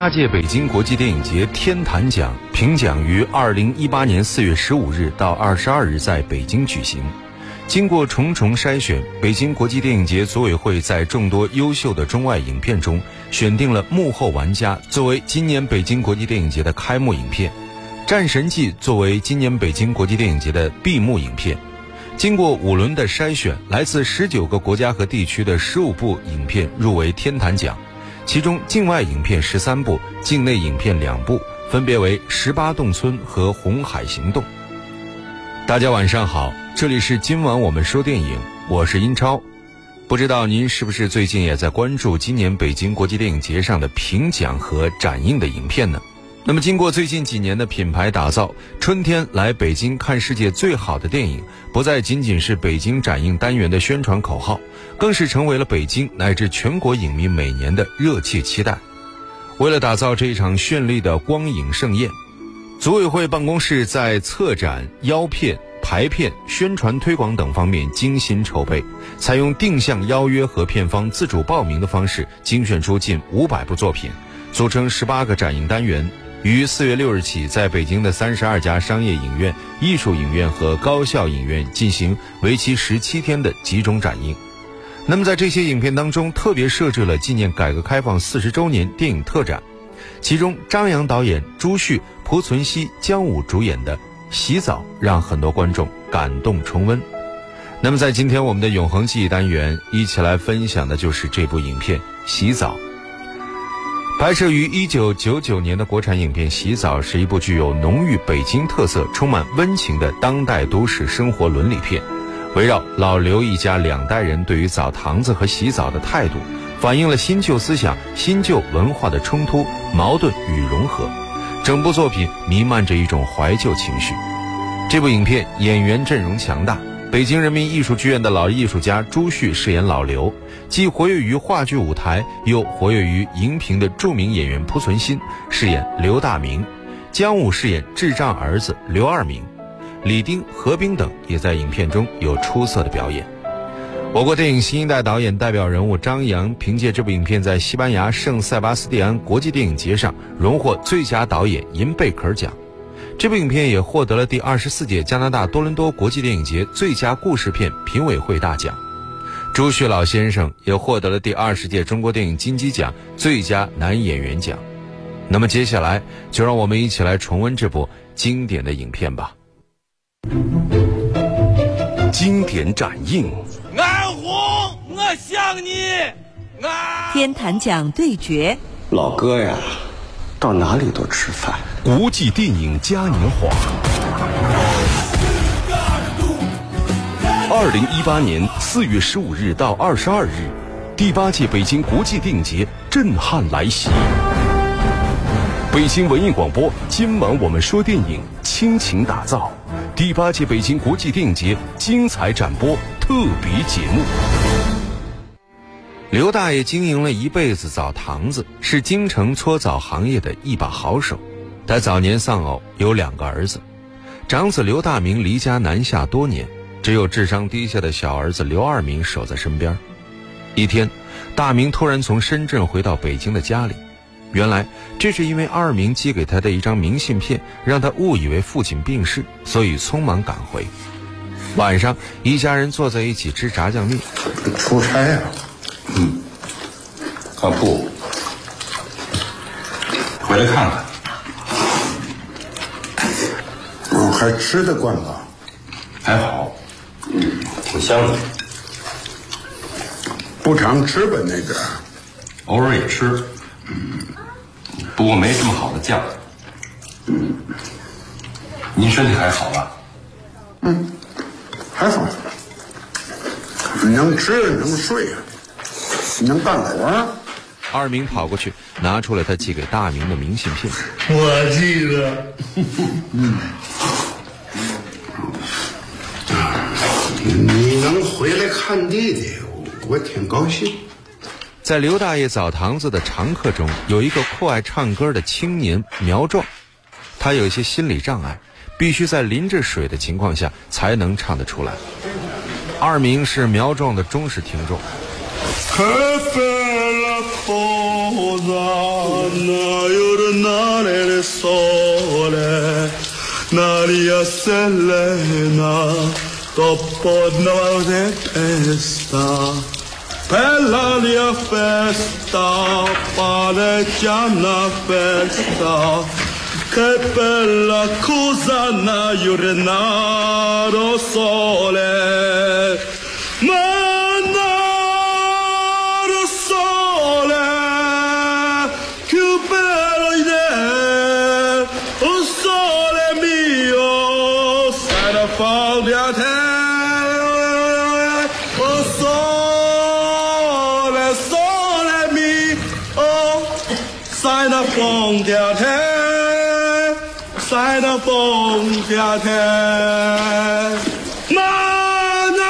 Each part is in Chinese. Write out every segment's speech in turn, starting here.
八届北京国际电影节天坛奖评奖于二零一八年四月十五日到二十二日在北京举行。经过重重筛选，北京国际电影节组委会在众多优秀的中外影片中，选定了《幕后玩家》作为今年北京国际电影节的开幕影片，《战神纪》作为今年北京国际电影节的闭幕影片。经过五轮的筛选，来自十九个国家和地区的十五部影片入围天坛奖。其中，境外影片十三部，境内影片两部，分别为《十八洞村》和《红海行动》。大家晚上好，这里是今晚我们说电影，我是英超。不知道您是不是最近也在关注今年北京国际电影节上的评奖和展映的影片呢？那么，经过最近几年的品牌打造，春天来北京看世界最好的电影，不再仅仅是北京展映单元的宣传口号，更是成为了北京乃至全国影迷每年的热切期待。为了打造这一场绚丽的光影盛宴，组委会办公室在策展、邀片、排片、宣传推广等方面精心筹备，采用定向邀约和片方自主报名的方式，精选出近五百部作品，组成十八个展映单元。于四月六日起，在北京的三十二家商业影院、艺术影院和高校影院进行为期十七天的集中展映。那么，在这些影片当中，特别设置了纪念改革开放四十周年电影特展。其中，张扬导演、朱旭、濮存昕、姜武主演的《洗澡》，让很多观众感动重温。那么，在今天我们的永恒记忆单元，一起来分享的就是这部影片《洗澡》。拍摄于一九九九年的国产影片《洗澡》是一部具有浓郁北京特色、充满温情的当代都市生活伦理片，围绕老刘一家两代人对于澡堂子和洗澡的态度，反映了新旧思想、新旧文化的冲突、矛盾与融合。整部作品弥漫着一种怀旧情绪。这部影片演员阵容强大。北京人民艺术剧院的老艺术家朱旭饰演老刘，既活跃于话剧舞台，又活跃于荧屏的著名演员濮存昕饰演刘大明，姜武饰演智障儿子刘二明，李丁、何冰等也在影片中有出色的表演。我国电影新一代导演代表人物张扬凭借这部影片在西班牙圣塞巴斯蒂安国际电影节上荣获最佳导演银贝壳奖。这部影片也获得了第二十四届加拿大多伦多国际电影节最佳故事片评委会大奖，朱旭老先生也获得了第二十届中国电影金鸡奖最佳男演员奖。那么接下来就让我们一起来重温这部经典的影片吧。经典展映，安红，我想你。安天坛奖对决，老哥呀。到哪里都吃饭。国际电影嘉年华，二零一八年四月十五日到二十二日，第八届北京国际电影节震撼来袭。北京文艺广播，今晚我们说电影，倾情打造第八届北京国际电影节精彩展播特别节目。刘大爷经营了一辈子澡堂子，是京城搓澡行业的一把好手。他早年丧偶，有两个儿子，长子刘大明离家南下多年，只有智商低下的小儿子刘二明守在身边。一天，大明突然从深圳回到北京的家里，原来这是因为二明寄给他的一张明信片，让他误以为父亲病逝，所以匆忙赶回。晚上，一家人坐在一起吃炸酱面。出差啊。嗯，靠谱。回来看看。嗯，还吃得惯吗？还好。嗯，挺香的。不常吃吧那个？偶尔也吃。嗯，不过没这么好的酱。嗯，您身体还好吧？嗯，还好。能吃能睡啊。你能干活？二明跑过去，拿出了他寄给大明的明信片。我记得，嗯，你能回来看弟弟，我挺高兴。在刘大爷澡堂子的常客中，有一个酷爱唱歌的青年苗壮，他有一些心理障碍，必须在淋着水的情况下才能唱得出来。二明是苗壮的忠实听众。 그펠라보다 나요르 나를 소레 나리아 셀레나 topodnova de festa Bella mia festa, pareggiana festa, che bella cosa non iurnaro sole. Ma sei da fondi a te, sei da fondi a te. Ma no!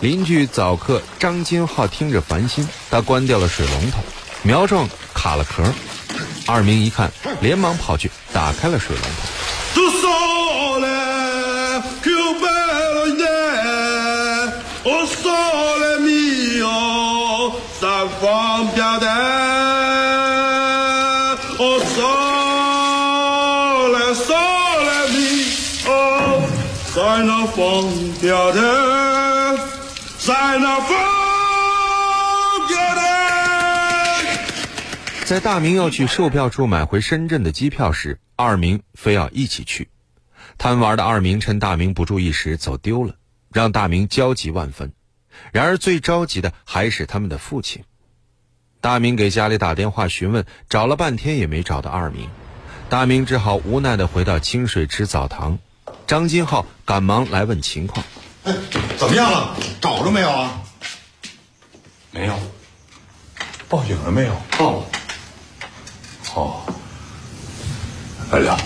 邻居早客张金浩听着烦心，他关掉了水龙头，苗壮卡了壳。二明一看，连忙跑去打开了水龙头。Tu 在那放鞭的，在那放鞭的。在大明要去售票处买回深圳的机票时，二明非要一起去。贪玩的二明趁大明不注意时走丢了，让大明焦急万分。然而最着急的还是他们的父亲。大明给家里打电话询问，找了半天也没找到二明。大明只好无奈的回到清水池澡堂。张金浩赶忙来问情况。哎，怎么样了？找着没有啊？没有，报警了没有？报了。哦，二亮，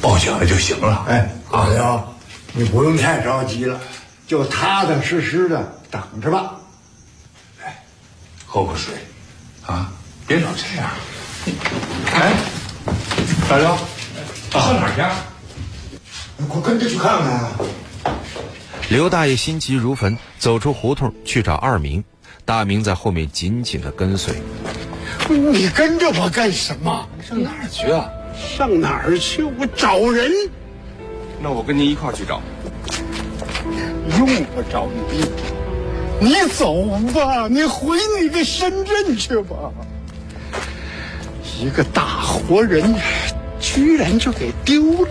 报警了就行了。哎，阿亮，你不用太着急了，就踏踏实实的等着吧。哎喝口水，啊，别老这样。哎，大刘，上哪儿去？你快跟着去看看啊！刘大爷心急如焚，走出胡同去找二明。大明在后面紧紧的跟随。你跟着我干什么？上哪儿去啊？上哪儿去？我找人，那我跟您一块儿去找。用不着你。你走吧，你回你的深圳去吧。一个大活人，居然就给丢了。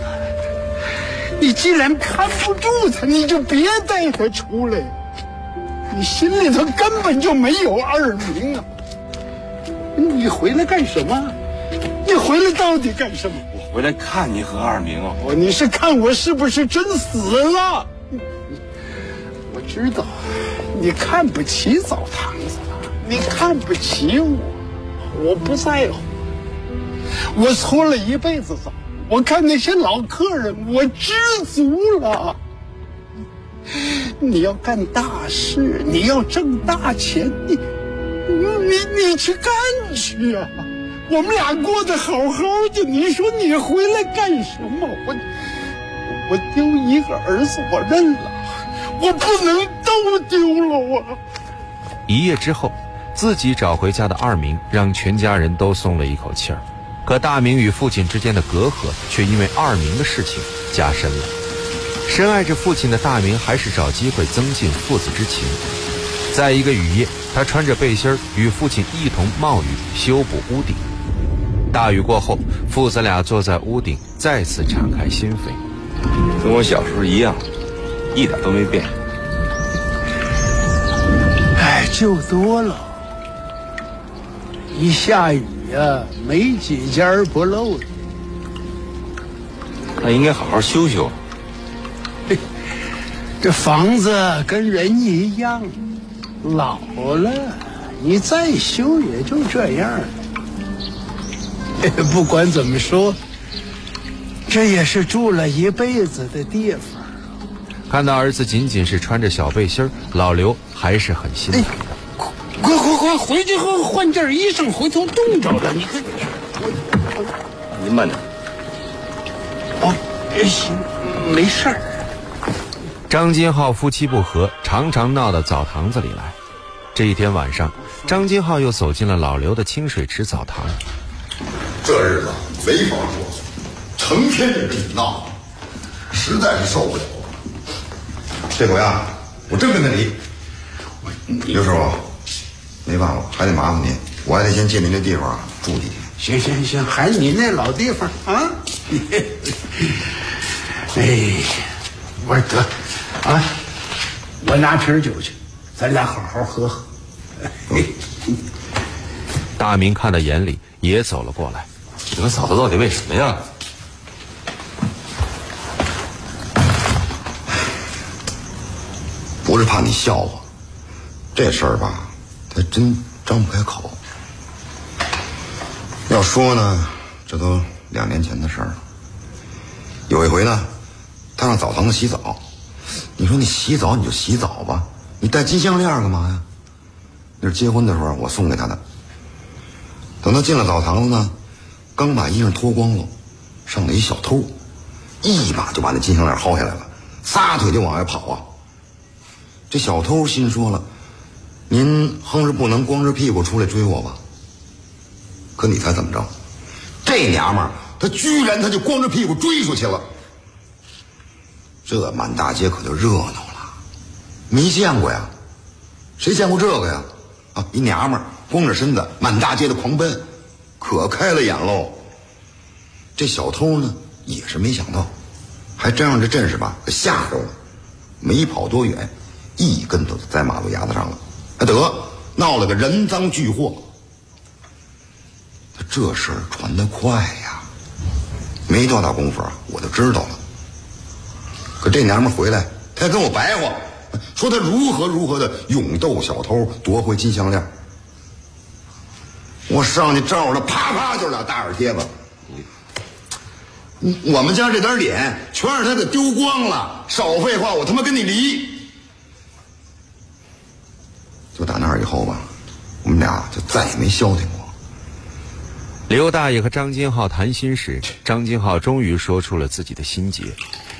你既然看不住他，你就别带他出来。你心里头根本就没有二明啊！你回来干什么？你回来到底干什么？我回来看你和二明啊。我你是看我是不是真死了？知道，你看不起澡堂子了，你看不起我，我不在乎。我搓了一辈子澡，我看那些老客人，我知足了。你要干大事，你要挣大钱，你你你去干去啊！我们俩过得好好的，你说你回来干什么？我我丢一个儿子，我认了，我不能都丢了啊！一夜之后，自己找回家的二明让全家人都松了一口气儿。可大明与父亲之间的隔阂却因为二明的事情加深了。深爱着父亲的大明还是找机会增进父子之情。在一个雨夜，他穿着背心儿与父亲一同冒雨修补屋顶。大雨过后，父子俩坐在屋顶，再次敞开心扉。跟我小时候一样，一点都没变。哎，旧多了。一下雨呀、没几家不漏的。那应该好好修修。这房子跟人一样，老了，你再修也就这样了。不管怎么说，这也是住了一辈子的地方。看到儿子仅仅是穿着小背心儿，老刘还是很心疼。快快快，回去后换件衣裳，回头冻着了。你看，您慢点。哦，哎行，没事儿。张金浩夫妻不和，常常闹到澡堂子里来。这一天晚上，张金浩又走进了老刘的清水池澡堂。这日子没法过，成天就跟你闹，实在是受不了了。这回啊，我真跟他离。刘师傅，没办法，还得麻烦您，我还得先借您这地方住几天。行行行，还是你那老地方啊！哎，我说得啊，我拿瓶酒去，咱俩好好喝喝。大明看在眼里，也走了过来。你们嫂子到底为什么呀？不是怕你笑话，这事儿吧，他真张不开口。要说呢，这都两年前的事儿了。有一回呢，他上澡堂子洗澡。你说你洗澡你就洗澡吧，你戴金项链干嘛呀？那是结婚的时候我送给他的。等他进了澡堂子呢，刚把衣裳脱光了，上来一小偷，一把就把那金项链薅下来了，撒腿就往外跑啊。这小偷心说了：“您哼是不能光着屁股出来追我吧？”可你猜怎么着？这娘们儿她居然她就光着屁股追出去了。这满大街可就热闹了，没见过呀，谁见过这个呀？啊，一娘们儿光着身子满大街的狂奔，可开了眼喽。这小偷呢也是没想到，还真让这阵势吧吓着了，没跑多远，一跟头就栽马路牙子上了，还得闹了个人赃俱获。这事儿传得快呀，没多大功夫啊，我就知道了。可这娘们回来，她还跟我白话，说她如何如何的勇斗小偷，夺回金项链。我上去照着，啪啪就是俩大耳贴子。我们家这点脸全让他给丢光了。少废话，我他妈跟你离。就打那儿以后吧，我们俩就再也没消停过。刘大爷和张金浩谈心时，张金浩终于说出了自己的心结，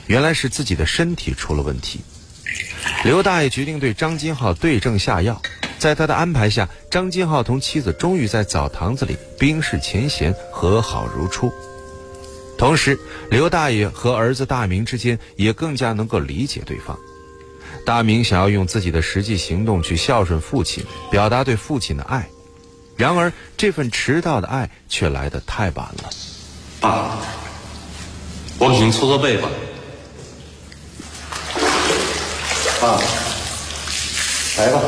原来是自己的身体出了问题。刘大爷决定对张金浩对症下药，在他的安排下，张金浩同妻子终于在澡堂子里冰释前嫌，和好如初。同时，刘大爷和儿子大明之间也更加能够理解对方。大明想要用自己的实际行动去孝顺父亲，表达对父亲的爱。然而，这份迟到的爱却来得太晚了。爸，我给您搓搓背吧。爸，来吧。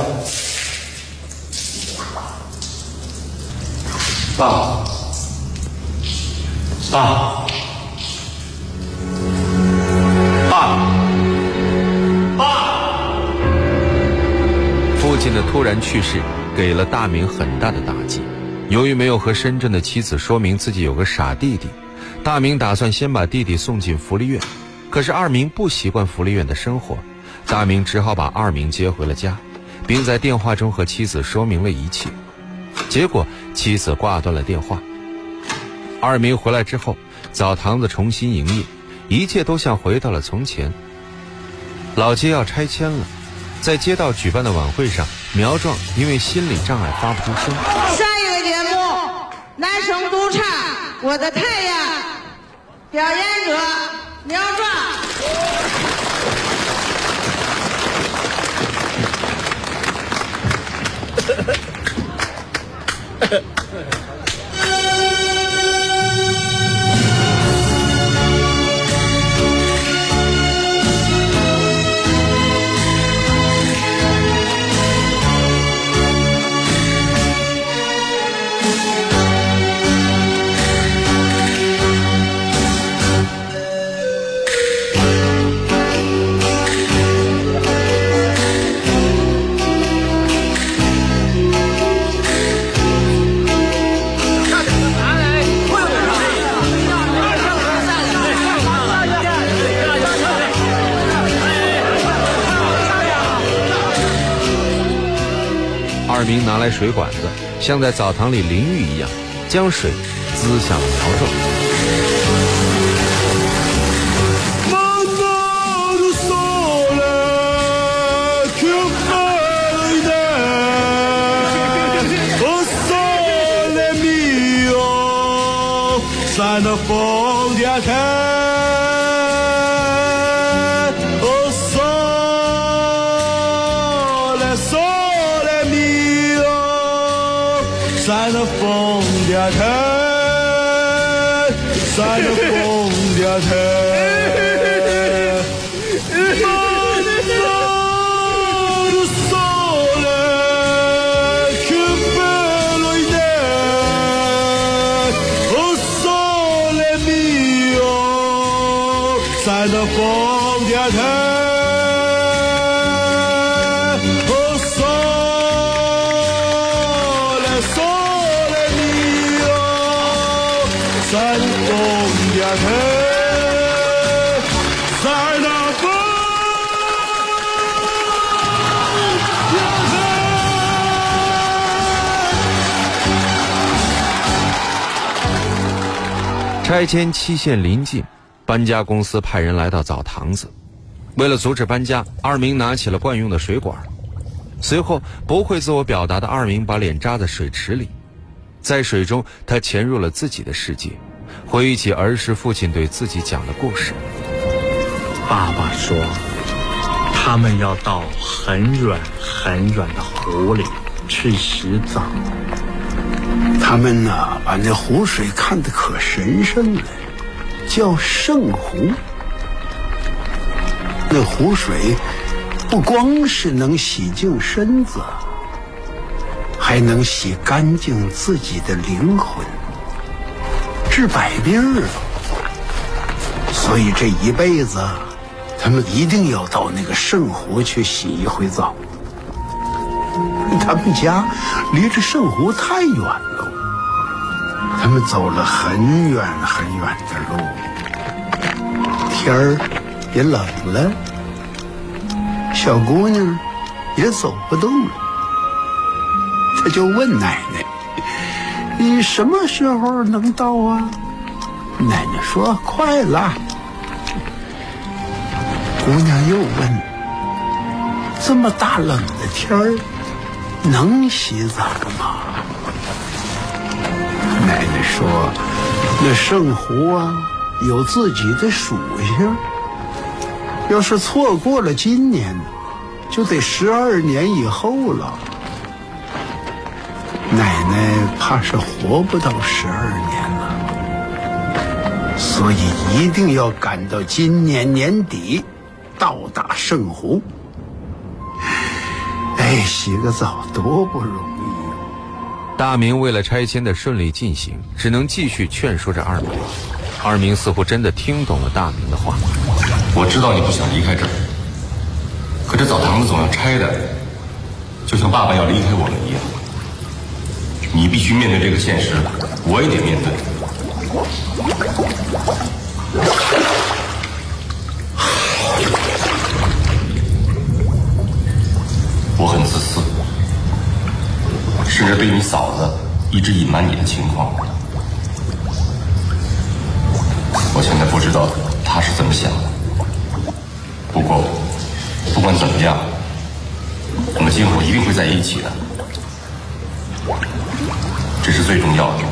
爸，爸，突然去世给了大明很大的打击。由于没有和深圳的妻子说明自己有个傻弟弟，大明打算先把弟弟送进福利院。可是二明不习惯福利院的生活，大明只好把二明接回了家，并在电话中和妻子说明了一切。结果妻子挂断了电话。二明回来之后，澡堂子重新营业，一切都像回到了从前。老街要拆迁了，在街道举办的晚会上，苗壮因为心理障碍发不出声。下一个节目，男生独唱《我的太阳》，表演者苗壮。兵拿来水管子像在澡堂里淋浴一样将水滋向苗壮在那疯癫天，哦，嗦来嗦来咪哟，在那疯癫天，在那疯癫天。拆迁期限临近。搬家公司派人来到澡堂子，为了阻止搬家，二明拿起了惯用的水管。随后，不会自我表达的二明把脸扎在水池里，在水中，他潜入了自己的世界，回忆起儿时父亲对自己讲的故事。爸爸说，他们要到很远很远的湖里去洗澡。他们呢，把那湖水看得可神圣了。叫圣湖，那湖水不光是能洗净身子，还能洗干净自己的灵魂，治百病啊！所以这一辈子，他们一定要到那个圣湖去洗一回澡。他们家离这圣湖太远了。他们走了很远很远的路，天儿也冷了，小姑娘也走不动了。他就问奶奶：“你什么时候能到啊？”奶奶说：“快了。”姑娘又问：“这么大冷的天儿，能洗澡吗？”奶奶说：“那圣湖啊，有自己的属性。要是错过了今年，就得十二年以后了。奶奶怕是活不到十二年了，所以一定要赶到今年年底，到达圣湖。哎，洗个澡多不容易。”大明为了拆迁的顺利进行，只能继续劝说着二明。二明似乎真的听懂了大明的话。我知道你不想离开这儿，可这澡堂子总要拆的，就像爸爸要离开我们一样。你必须面对这个现实，我也得面对。我很自私。甚至对你嫂子一直隐瞒你的情况，我现在不知道她是怎么想的。不过，不管怎么样，我们今后一定会在一起的，这是最重要的。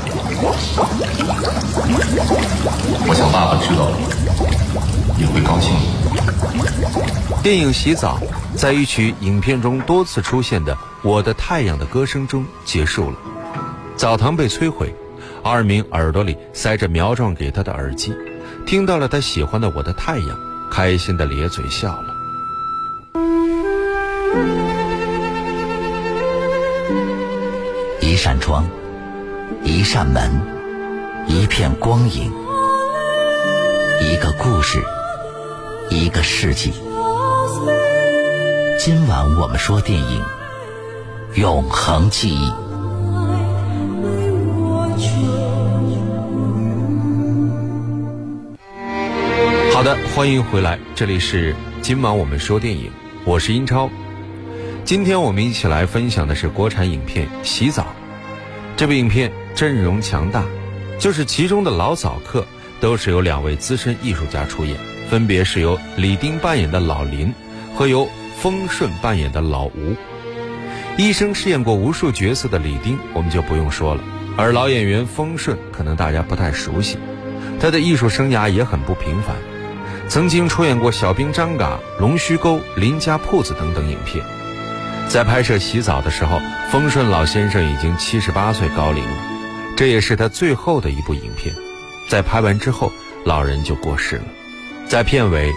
我想爸爸知道了也会高兴。电影《洗澡》在一曲影片中多次出现的。我的太阳的歌声中结束了，澡堂被摧毁，二明耳朵里塞着苗壮给他的耳机，听到了他喜欢的《我的太阳》，开心的咧嘴笑了。一扇窗，一扇门，一片光影，一个故事，一个世纪。今晚我们说电影。永恒记忆。好的，欢迎回来，这里是今晚我们说电影，我是英超。今天我们一起来分享的是国产影片《洗澡》。这部影片阵容强大，就是其中的老澡客都是由两位资深艺术家出演，分别是由李丁扮演的老林和由丰顺扮演的老吴。一生饰演过无数角色的李丁，我们就不用说了。而老演员丰顺，可能大家不太熟悉。他的艺术生涯也很不平凡，曾经出演过《小兵张嘎》《龙须沟》《林家铺子》等等影片。在拍摄《洗澡》的时候，丰顺老先生已经七十八岁高龄了，这也是他最后的一部影片。在拍完之后，老人就过世了。在片尾，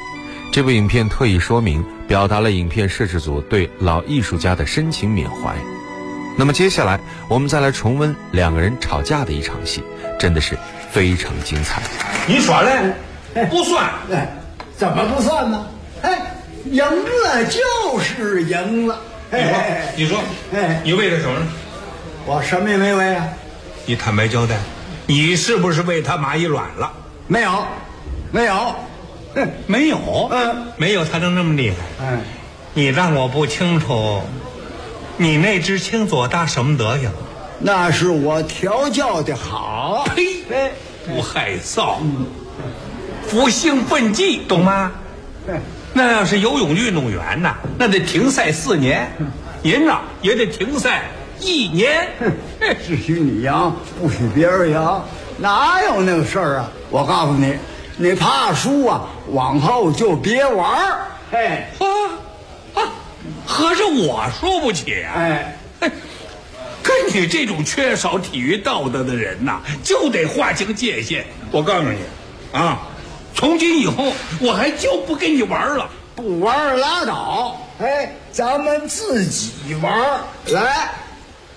这部影片特意说明，表达了影片摄制组对老艺术家的深情缅怀。那么接下来，我们再来重温两个人吵架的一场戏，真的是非常精彩。你说嘞？不算。哎，怎么不算呢？哎，赢了就是赢了。你说，你说，哎，你为了什么？我什么也没为啊。你坦白交代，你是不是为他蚂蚁卵了？没有，没有，没有。嗯，没有，他能那么厉害？嗯，你让我不清楚，你那只青左大什么德行？那是我调教的好。呸！不害臊，不兴奋剂，懂吗？那要是游泳运动员呢，那得停赛四年，您呐也得停赛一年。只许你赢，不许别人赢，哪有那个事儿啊？我告诉你，你怕输啊，往后就别玩儿。哎，啊啊，合着我输不起啊？哎，跟你这种缺少体育道德的人呐，就得划清界限。我告诉你，啊。从今以后，我还就不跟你玩了，不玩拉倒。哎，咱们自己玩来，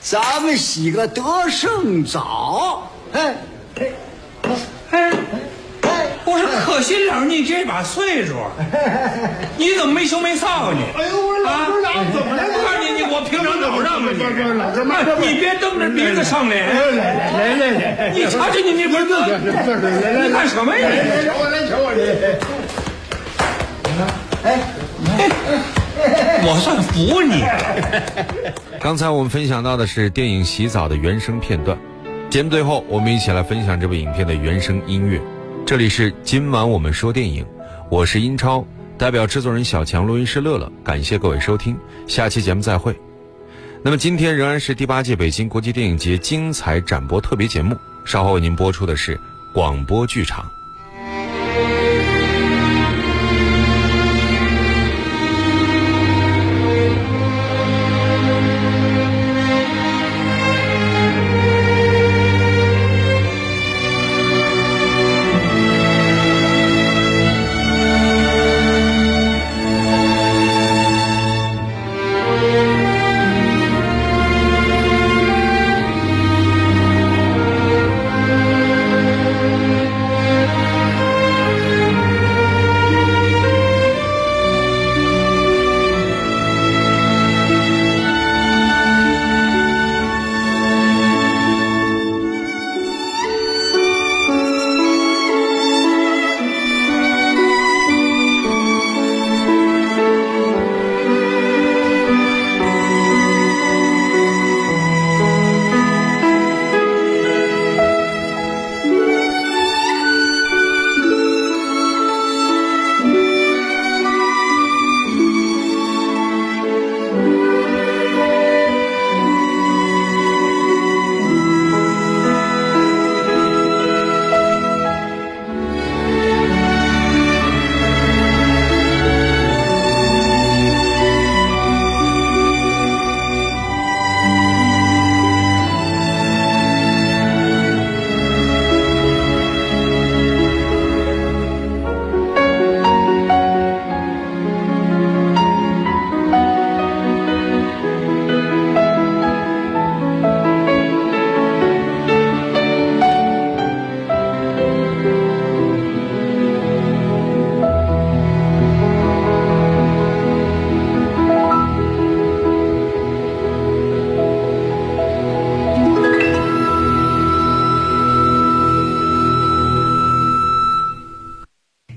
咱们洗个得胜澡。哎，哎，哎，我说可心冷，你这把岁数，你怎么没羞没臊呢？哎呦，我老师长怎么了？我告诉你，我平常老让着你，你别蹬着鼻子上脸。来来来，你瞧瞧你那份子，你干什么呀？瞧我来瞧我来。哎哎，我算服你。刚才我们分享到的是电影《洗澡》的原声片段。节目最后，我们一起来分享这部影片的原声音乐。这里是今晚我们说电影，我是英超，代表制作人小强、录音师乐乐，感谢各位收听，下期节目再会。那么今天仍然是第八届北京国际电影节精彩展播特别节目，稍后为您播出的是广播剧场。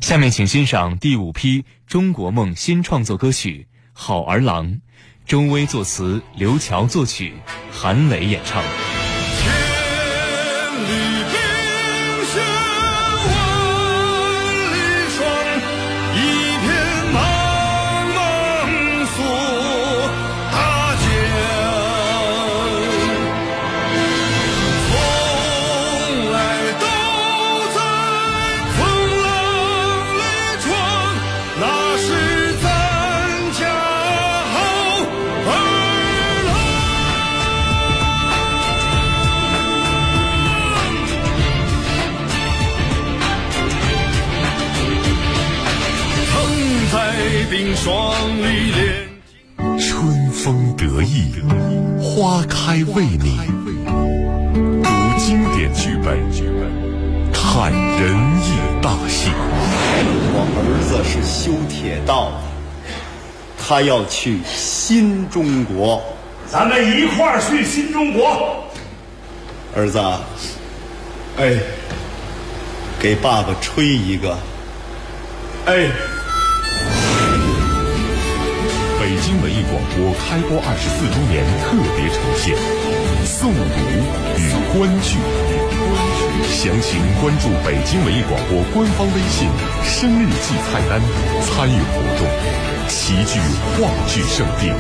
下面请欣赏第五批中国梦新创作歌曲《好儿郎》，周薇作词，刘乔作曲，韩磊演唱。双丽莲。春风得意，花开为你。读经典剧本，看仁义大戏。我儿子是修铁道的，他要去新中国。咱们一块儿去新中国。儿子，哎，给爸爸吹一个。哎。北京文艺广播开播二十四周年特别呈现《诵读与观剧》，详情关注北京文艺广播官方微信“生日季”菜单，参与活动，齐聚话剧圣地。